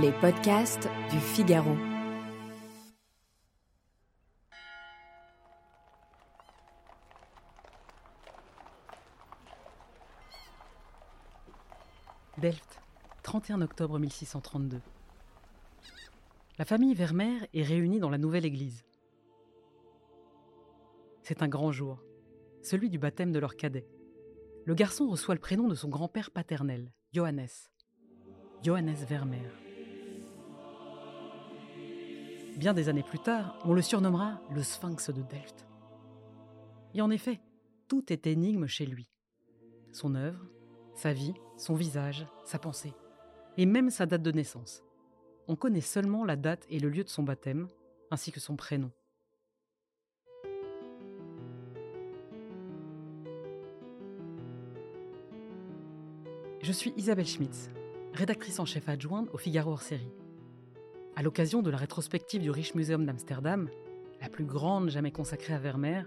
Les podcasts du Figaro. Delft, 31 octobre 1632. La famille Vermeer est réunie dans la nouvelle église. C'est un grand jour, celui du baptême de leur cadet. Le garçon reçoit le prénom de son grand-père paternel, Johannes. Johannes Vermeer. Bien des années plus tard, on le surnommera le Sphinx de Delft. Et en effet, tout est énigme chez lui. Son œuvre, sa vie, son visage, sa pensée, et même sa date de naissance. On connaît seulement la date et le lieu de son baptême, ainsi que son prénom. Je suis Isabelle Schmitz, rédactrice en chef adjointe au Figaro hors série. À l'occasion de la rétrospective du Rijksmuseum d'Amsterdam, la plus grande jamais consacrée à Vermeer,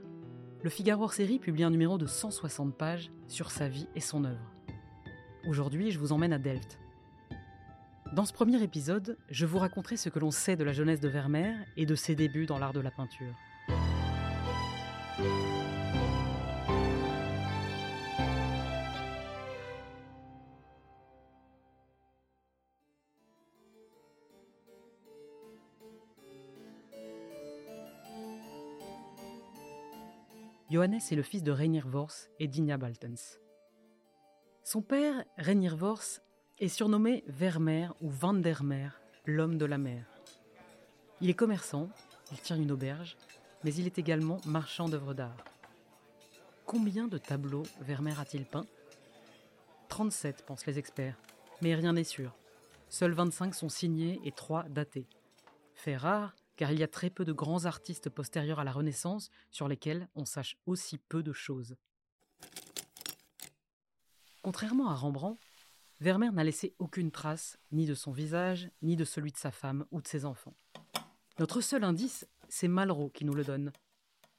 le Figaro série publie un numéro de 160 pages sur sa vie et son œuvre. Aujourd'hui, je vous emmène à Delft. Dans ce premier épisode, je vous raconterai ce que l'on sait de la jeunesse de Vermeer et de ses débuts dans l'art de la peinture. Johannes est le fils de Reinier Vors et Dinja Baltens. Son père, Reinier Vors, est surnommé Vermeer ou Vandermeer, l'homme de la mer. Il est commerçant, il tient une auberge, mais il est également marchand d'œuvres d'art. Combien de tableaux Vermeer a-t-il peint 37, pensent les experts, mais rien n'est sûr. Seuls 25 sont signés et 3 datés. Fait rare, car il y a très peu de grands artistes postérieurs à la Renaissance sur lesquels on sache aussi peu de choses. Contrairement à Rembrandt, Vermeer n'a laissé aucune trace, ni de son visage, ni de celui de sa femme ou de ses enfants. Notre seul indice, c'est Malraux qui nous le donne.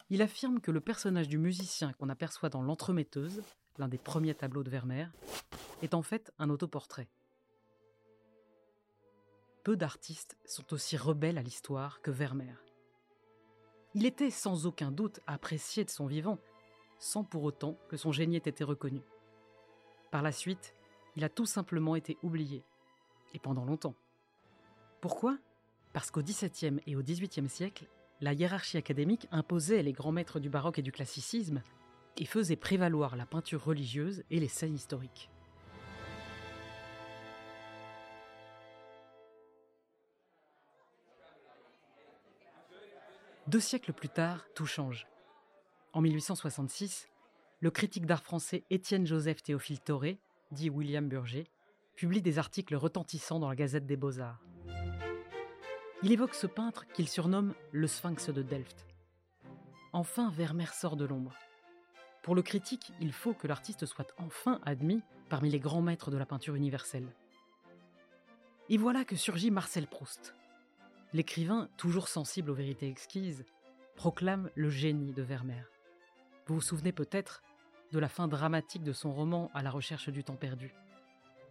Il affirme que le personnage du musicien qu'on aperçoit dans L'Entremetteuse, l'un des premiers tableaux de Vermeer, est en fait un autoportrait peu d'artistes sont aussi rebelles à l'histoire que Vermeer. Il était sans aucun doute apprécié de son vivant, sans pour autant que son génie ait été reconnu. Par la suite, il a tout simplement été oublié, et pendant longtemps. Pourquoi? Parce qu'au XVIIe et au XVIIIe siècle, la hiérarchie académique imposait les grands maîtres du baroque et du classicisme et faisait prévaloir la peinture religieuse et les scènes historiques. Deux siècles plus tard, tout change. En 1866, le critique d'art français Étienne Joseph Théophile Toré, dit William Burger, publie des articles retentissants dans la Gazette des Beaux-Arts. Il évoque ce peintre qu'il surnomme le Sphinx de Delft. Enfin, Vermeer sort de l'ombre. Pour le critique, il faut que l'artiste soit enfin admis parmi les grands maîtres de la peinture universelle. Et voilà que surgit Marcel Proust, l'écrivain, toujours sensible aux vérités exquises, proclame le génie de Vermeer. Vous vous souvenez peut-être de la fin dramatique de son roman À la recherche du temps perdu.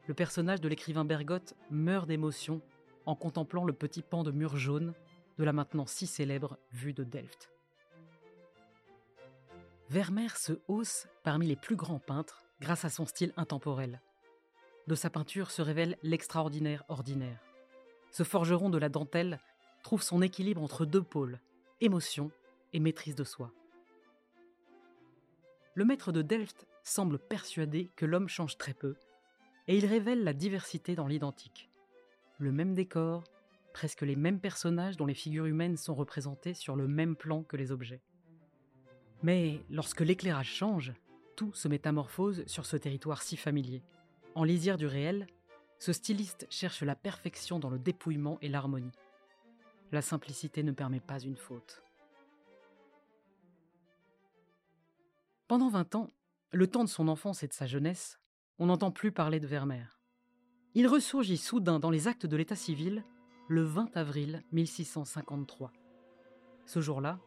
Le personnage de l'écrivain Bergotte meurt d'émotion en contemplant le petit pan de mur jaune de la maintenant si célèbre vue de Delft. Vermeer se hausse parmi les plus grands peintres grâce à son style intemporel. De sa peinture se révèle l'extraordinaire ordinaire ce forgeron de la dentelle trouve son équilibre entre deux pôles, émotion et maîtrise de soi. Le maître de Delft semble persuadé que l'homme change très peu, et il révèle la diversité dans l'identique. Le même décor, presque les mêmes personnages dont les figures humaines sont représentées sur le même plan que les objets. Mais lorsque l'éclairage change, tout se métamorphose sur ce territoire si familier. En lisière du réel, ce styliste cherche la perfection dans le dépouillement et l'harmonie. La simplicité ne permet pas une faute. Pendant vingt ans, le temps de son enfance et de sa jeunesse, on n'entend plus parler de Vermeer. Il ressurgit soudain dans les actes de l'état civil le 20 avril 1653. Ce jour-là,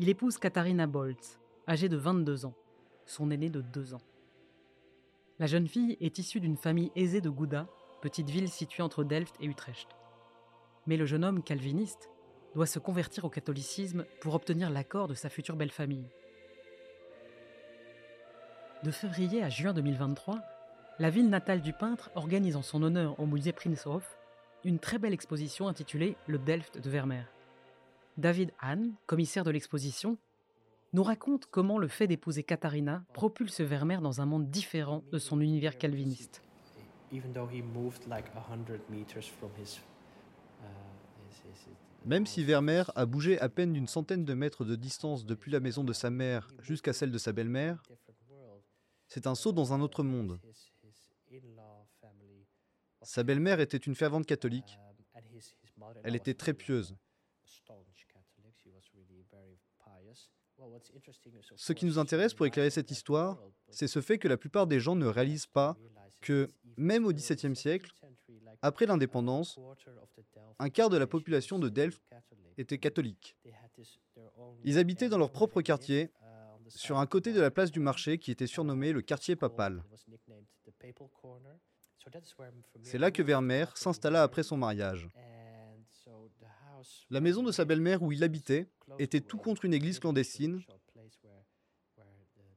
il épouse Katharina Boltz, âgée de 22 ans, son aînée de 2 ans. La jeune fille est issue d'une famille aisée de Gouda petite ville située entre Delft et Utrecht. Mais le jeune homme calviniste doit se convertir au catholicisme pour obtenir l'accord de sa future belle famille. De février à juin 2023, la ville natale du peintre organise en son honneur au musée Prinzhof une très belle exposition intitulée Le Delft de Vermeer. David Hahn, commissaire de l'exposition, nous raconte comment le fait d'épouser Katharina propulse Vermeer dans un monde différent de son univers calviniste. Même si Vermeer a bougé à peine d'une centaine de mètres de distance depuis la maison de sa mère jusqu'à celle de sa belle-mère, c'est un saut dans un autre monde. Sa belle-mère était une fervente catholique. Elle était très pieuse. Ce qui nous intéresse pour éclairer cette histoire, c'est ce fait que la plupart des gens ne réalisent pas que, même au XVIIe siècle, après l'indépendance, un quart de la population de Delft était catholique. Ils habitaient dans leur propre quartier, sur un côté de la place du marché qui était surnommé le quartier papal. C'est là que Vermeer s'installa après son mariage. La maison de sa belle-mère où il habitait était tout contre une église clandestine,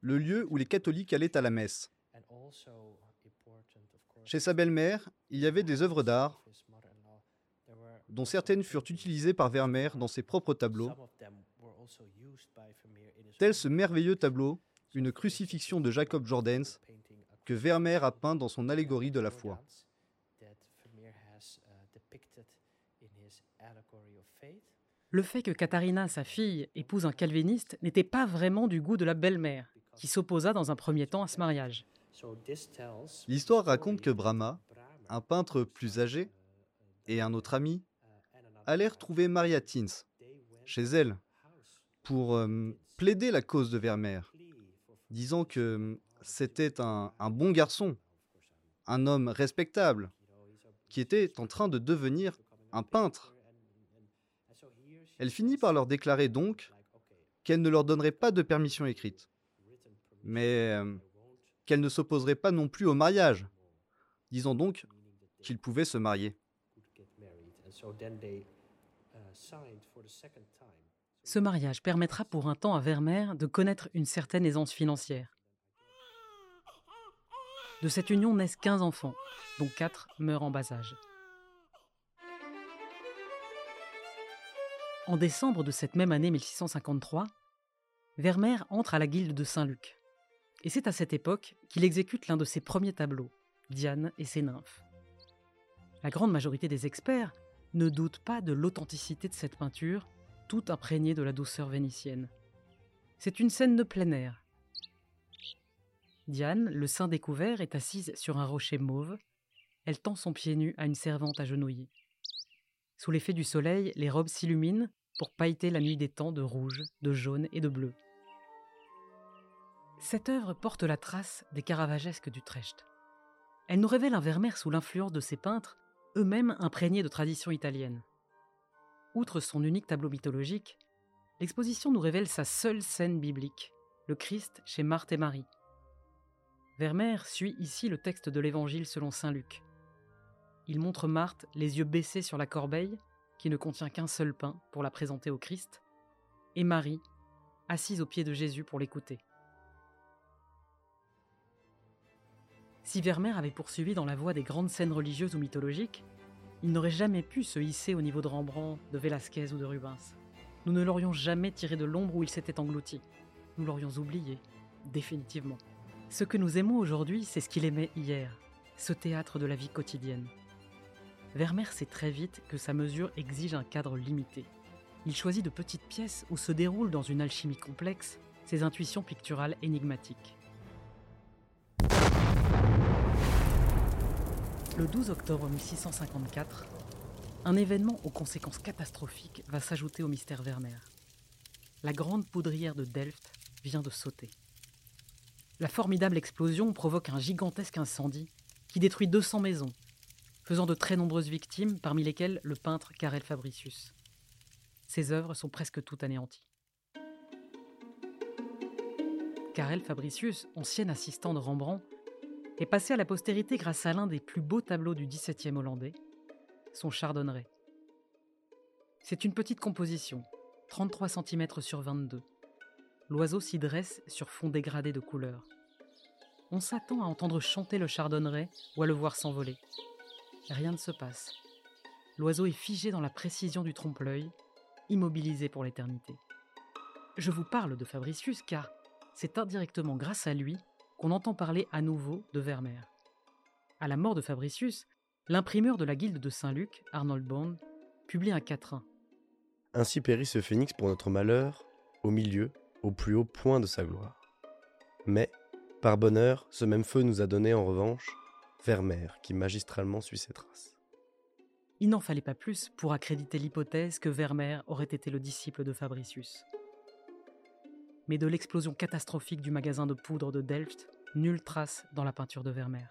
le lieu où les catholiques allaient à la messe. Chez sa belle-mère, il y avait des œuvres d'art, dont certaines furent utilisées par Vermeer dans ses propres tableaux, tel ce merveilleux tableau, une crucifixion de Jacob Jordens, que Vermeer a peint dans son allégorie de la foi. Le fait que Katharina, sa fille, épouse un calviniste n'était pas vraiment du goût de la belle-mère, qui s'opposa dans un premier temps à ce mariage. L'histoire raconte que Brahma, un peintre plus âgé, et un autre ami, allèrent trouver Maria Tins, chez elle, pour euh, plaider la cause de Vermeer, disant que euh, c'était un, bon garçon, un homme respectable, qui était en train de devenir un peintre. Elle finit par leur déclarer donc qu'elle ne leur donnerait pas de permission écrite, mais euh, qu'elle ne s'opposerait pas non plus au mariage, disant donc qu'ils pouvaient se marier. Ce mariage permettra pour un temps à Vermeer de connaître une certaine aisance financière. De cette union naissent 15 enfants, dont 4 meurent en bas âge. En décembre de cette même année 1653, Vermeer entre à la guilde de Saint-Luc. Et c'est à cette époque qu'il exécute l'un de ses premiers tableaux, Diane et ses nymphes. La grande majorité des experts ne doutent pas de l'authenticité de cette peinture, toute imprégnée de la douceur vénitienne. C'est une scène de plein air. Diane, le sein découvert, est assise sur un rocher mauve. Elle tend son pied nu à une servante agenouillée. Sous l'effet du soleil, les robes s'illuminent pour pailleter la nuit des temps de rouge, de jaune et de bleu. Cette œuvre porte la trace des caravagesques d'Utrecht. Elle nous révèle un Vermeer sous l'influence de ces peintres, eux-mêmes imprégnés de tradition italienne. Outre son unique tableau mythologique, l'exposition nous révèle sa seule scène biblique, le Christ chez Marthe et Marie. Vermeer suit ici le texte de l'Évangile selon Saint Luc. Il montre Marthe les yeux baissés sur la corbeille, qui ne contient qu'un seul pain pour la présenter au Christ, et Marie, assise au pied de Jésus pour l'écouter. Si Vermeer avait poursuivi dans la voie des grandes scènes religieuses ou mythologiques, il n'aurait jamais pu se hisser au niveau de Rembrandt, de Velázquez ou de Rubens. Nous ne l'aurions jamais tiré de l'ombre où il s'était englouti. Nous l'aurions oublié, définitivement. Ce que nous aimons aujourd'hui, c'est ce qu'il aimait hier, ce théâtre de la vie quotidienne. Vermeer sait très vite que sa mesure exige un cadre limité. Il choisit de petites pièces où se déroulent dans une alchimie complexe ses intuitions picturales énigmatiques. Le 12 octobre 1654, un événement aux conséquences catastrophiques va s'ajouter au mystère Vermeer. La grande poudrière de Delft vient de sauter. La formidable explosion provoque un gigantesque incendie qui détruit 200 maisons faisant de très nombreuses victimes, parmi lesquelles le peintre Karel Fabricius. Ses œuvres sont presque toutes anéanties. Karel Fabricius, ancien assistant de Rembrandt, est passé à la postérité grâce à l'un des plus beaux tableaux du XVIIe hollandais, son Chardonneret. C'est une petite composition, 33 cm sur 22. L'oiseau s'y dresse sur fond dégradé de couleurs. On s'attend à entendre chanter le chardonneret ou à le voir s'envoler. Rien ne se passe. L'oiseau est figé dans la précision du trompe-l'œil, immobilisé pour l'éternité. Je vous parle de Fabricius car c'est indirectement grâce à lui qu'on entend parler à nouveau de Vermeer. À la mort de Fabricius, l'imprimeur de la guilde de Saint-Luc, Arnold Bond, publie un quatrain. Ainsi périt ce phénix pour notre malheur, au milieu, au plus haut point de sa gloire. Mais, par bonheur, ce même feu nous a donné en revanche Vermeer, qui magistralement suit ses traces. Il n'en fallait pas plus pour accréditer l'hypothèse que Vermeer aurait été le disciple de Fabricius. Mais de l'explosion catastrophique du magasin de poudre de Delft, nulle trace dans la peinture de Vermeer.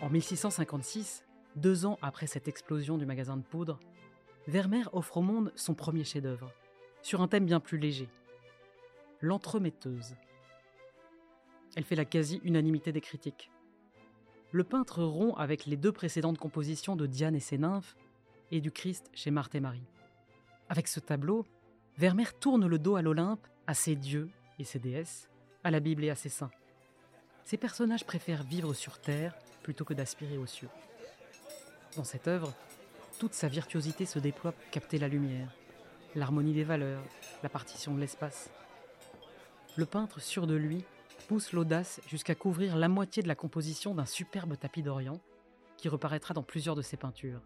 En 1656, deux ans après cette explosion du magasin de poudre, Vermeer offre au monde son premier chef-d'œuvre, sur un thème bien plus léger l'entremetteuse. Elle fait la quasi-unanimité des critiques. Le peintre rompt avec les deux précédentes compositions de Diane et ses nymphes et du Christ chez Marthe et Marie. Avec ce tableau, Vermeer tourne le dos à l'Olympe, à ses dieux et ses déesses, à la Bible et à ses saints. Ces personnages préfèrent vivre sur Terre plutôt que d'aspirer aux cieux. Dans cette œuvre, toute sa virtuosité se déploie pour capter la lumière, l'harmonie des valeurs, la partition de l'espace. Le peintre, sûr de lui, pousse l'audace jusqu'à couvrir la moitié de la composition d'un superbe tapis d'Orient qui reparaîtra dans plusieurs de ses peintures.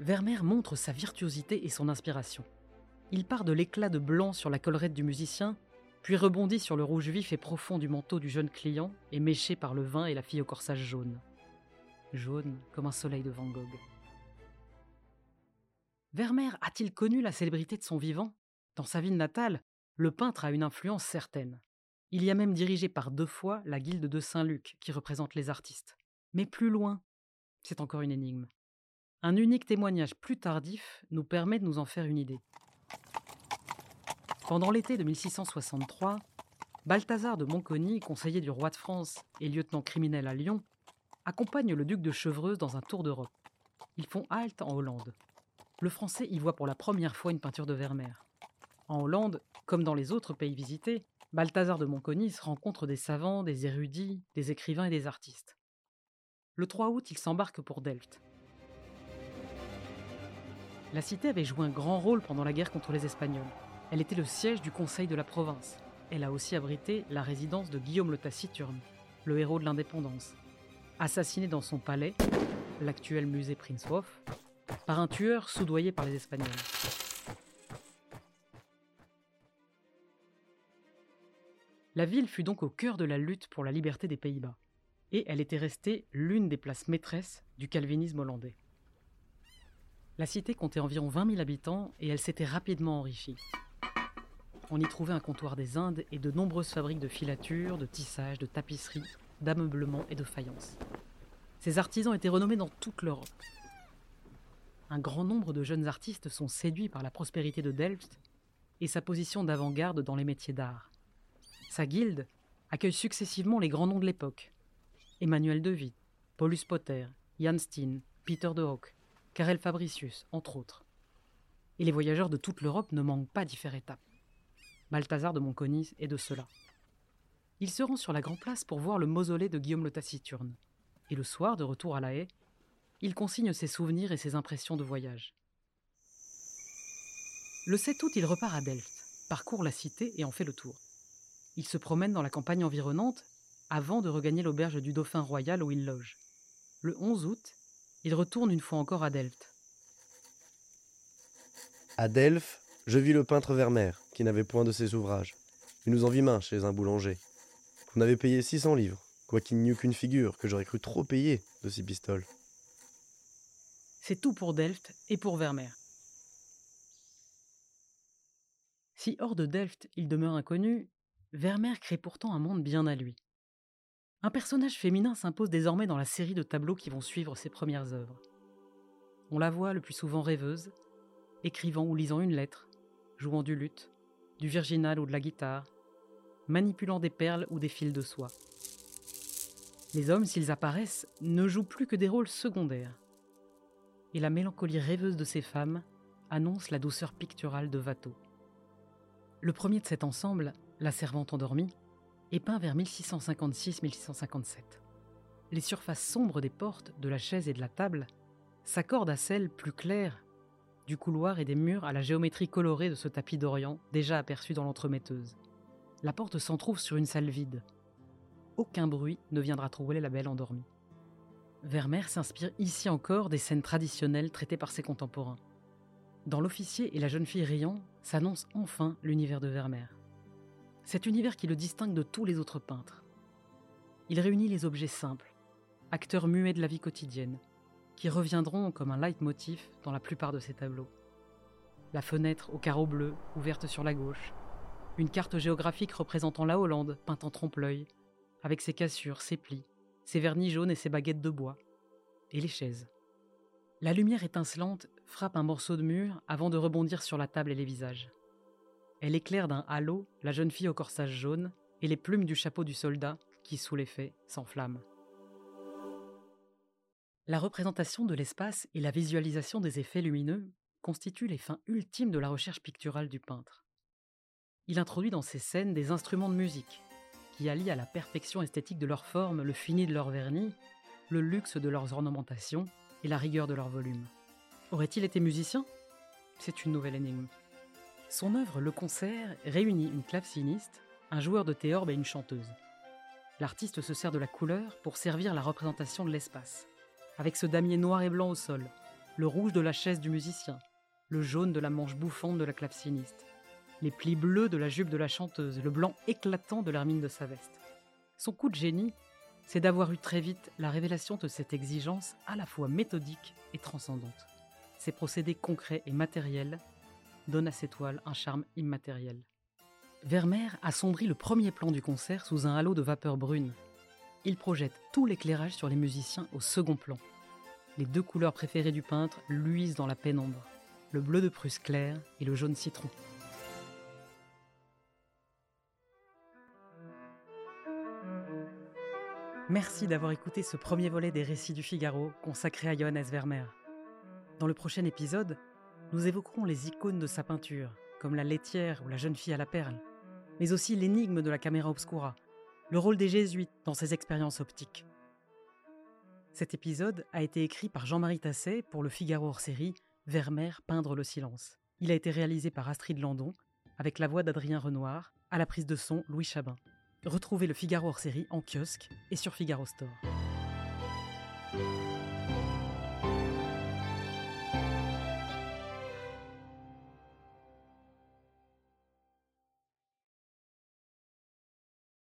Vermeer montre sa virtuosité et son inspiration. Il part de l'éclat de blanc sur la collerette du musicien, puis rebondit sur le rouge vif et profond du manteau du jeune client, éméché par le vin et la fille au corsage jaune. Jaune comme un soleil de Van Gogh. Vermeer a-t-il connu la célébrité de son vivant? Dans sa ville natale, le peintre a une influence certaine. Il y a même dirigé par deux fois la guilde de Saint-Luc, qui représente les artistes. Mais plus loin, c'est encore une énigme. Un unique témoignage plus tardif nous permet de nous en faire une idée. Pendant l'été de 1663, Balthazar de Montcogny, conseiller du roi de France et lieutenant criminel à Lyon, accompagne le duc de Chevreuse dans un tour d'Europe. Ils font halte en Hollande le Français y voit pour la première fois une peinture de Vermeer. En Hollande, comme dans les autres pays visités, Balthazar de Montconis rencontre des savants, des érudits, des écrivains et des artistes. Le 3 août, il s'embarque pour Delft. La cité avait joué un grand rôle pendant la guerre contre les Espagnols. Elle était le siège du conseil de la province. Elle a aussi abrité la résidence de Guillaume le Taciturne, le héros de l'indépendance. Assassiné dans son palais, l'actuel musée Prinzhof, par un tueur soudoyé par les Espagnols. La ville fut donc au cœur de la lutte pour la liberté des Pays-Bas, et elle était restée l'une des places maîtresses du calvinisme hollandais. La cité comptait environ 20 000 habitants et elle s'était rapidement enrichie. On y trouvait un comptoir des Indes et de nombreuses fabriques de filatures, de tissage, de tapisseries, d'ameublement et de faïence. Ces artisans étaient renommés dans toute l'Europe un grand nombre de jeunes artistes sont séduits par la prospérité de Delft et sa position d'avant-garde dans les métiers d'art. Sa guilde accueille successivement les grands noms de l'époque Emmanuel de Witt, Paulus Potter, Jan Steen, Peter de Hock, Karel Fabricius, entre autres. Et les voyageurs de toute l'Europe ne manquent pas d'y faire étape. Balthazar de Montconis est de cela. Il se rend sur la Grand Place pour voir le mausolée de Guillaume le Taciturne. Et le soir, de retour à La Haye, il consigne ses souvenirs et ses impressions de voyage. Le 7 août, il repart à Delft, parcourt la cité et en fait le tour. Il se promène dans la campagne environnante avant de regagner l'auberge du Dauphin royal où il loge. Le 11 août, il retourne une fois encore à Delft. À Delft, je vis le peintre Vermeer, qui n'avait point de ses ouvrages. Il nous en vit main chez un boulanger. On avait payé 600 livres, quoiqu'il n'y eût qu'une figure que j'aurais cru trop payer de six pistoles. C'est tout pour Delft et pour Vermeer. Si hors de Delft il demeure inconnu, Vermeer crée pourtant un monde bien à lui. Un personnage féminin s'impose désormais dans la série de tableaux qui vont suivre ses premières œuvres. On la voit le plus souvent rêveuse, écrivant ou lisant une lettre, jouant du luth, du virginal ou de la guitare, manipulant des perles ou des fils de soie. Les hommes, s'ils apparaissent, ne jouent plus que des rôles secondaires. Et la mélancolie rêveuse de ces femmes annonce la douceur picturale de Watteau. Le premier de cet ensemble, La Servante endormie, est peint vers 1656-1657. Les surfaces sombres des portes, de la chaise et de la table s'accordent à celles plus claires du couloir et des murs à la géométrie colorée de ce tapis d'Orient déjà aperçu dans l'entremetteuse. La porte s'en trouve sur une salle vide. Aucun bruit ne viendra troubler la belle endormie. Vermeer s'inspire ici encore des scènes traditionnelles traitées par ses contemporains. Dans L'officier et la jeune fille riant s'annonce enfin l'univers de Vermeer. Cet univers qui le distingue de tous les autres peintres. Il réunit les objets simples, acteurs muets de la vie quotidienne, qui reviendront comme un leitmotiv dans la plupart de ses tableaux. La fenêtre au carreau bleu, ouverte sur la gauche, une carte géographique représentant la Hollande, peinte en trompe-l'œil, avec ses cassures, ses plis, ses vernis jaunes et ses baguettes de bois, et les chaises. La lumière étincelante frappe un morceau de mur avant de rebondir sur la table et les visages. Elle éclaire d'un halo la jeune fille au corsage jaune et les plumes du chapeau du soldat qui, sous l'effet, s'enflamment. La représentation de l'espace et la visualisation des effets lumineux constituent les fins ultimes de la recherche picturale du peintre. Il introduit dans ses scènes des instruments de musique, qui allient à la perfection esthétique de leur forme le fini de leur vernis, le luxe de leurs ornementations et la rigueur de leur volume. Aurait-il été musicien C'est une nouvelle énigme. Son œuvre Le Concert réunit une claveciniste, un joueur de théorbe et une chanteuse. L'artiste se sert de la couleur pour servir la représentation de l'espace avec ce damier noir et blanc au sol, le rouge de la chaise du musicien, le jaune de la manche bouffante de la claveciniste, les plis bleus de la jupe de la chanteuse, le blanc éclatant de l'hermine de sa veste. Son coup de génie, c'est d'avoir eu très vite la révélation de cette exigence à la fois méthodique et transcendante. Ces procédés concrets et matériels donnent à ces toiles un charme immatériel. Vermeer assombrit le premier plan du concert sous un halo de vapeur brune, il projette tout l'éclairage sur les musiciens au second plan. Les deux couleurs préférées du peintre luisent dans la pénombre, le bleu de Prusse clair et le jaune citron. Merci d'avoir écouté ce premier volet des récits du Figaro consacré à Johannes Vermeer. Dans le prochain épisode, nous évoquerons les icônes de sa peinture, comme la laitière ou la jeune fille à la perle, mais aussi l'énigme de la caméra obscura, le rôle des jésuites dans ces expériences optiques. Cet épisode a été écrit par Jean-Marie Tasset pour le Figaro hors série Vermeer peindre le silence. Il a été réalisé par Astrid Landon avec la voix d'Adrien Renoir, à la prise de son Louis Chabin. Retrouvez le Figaro hors série en kiosque et sur Figaro Store.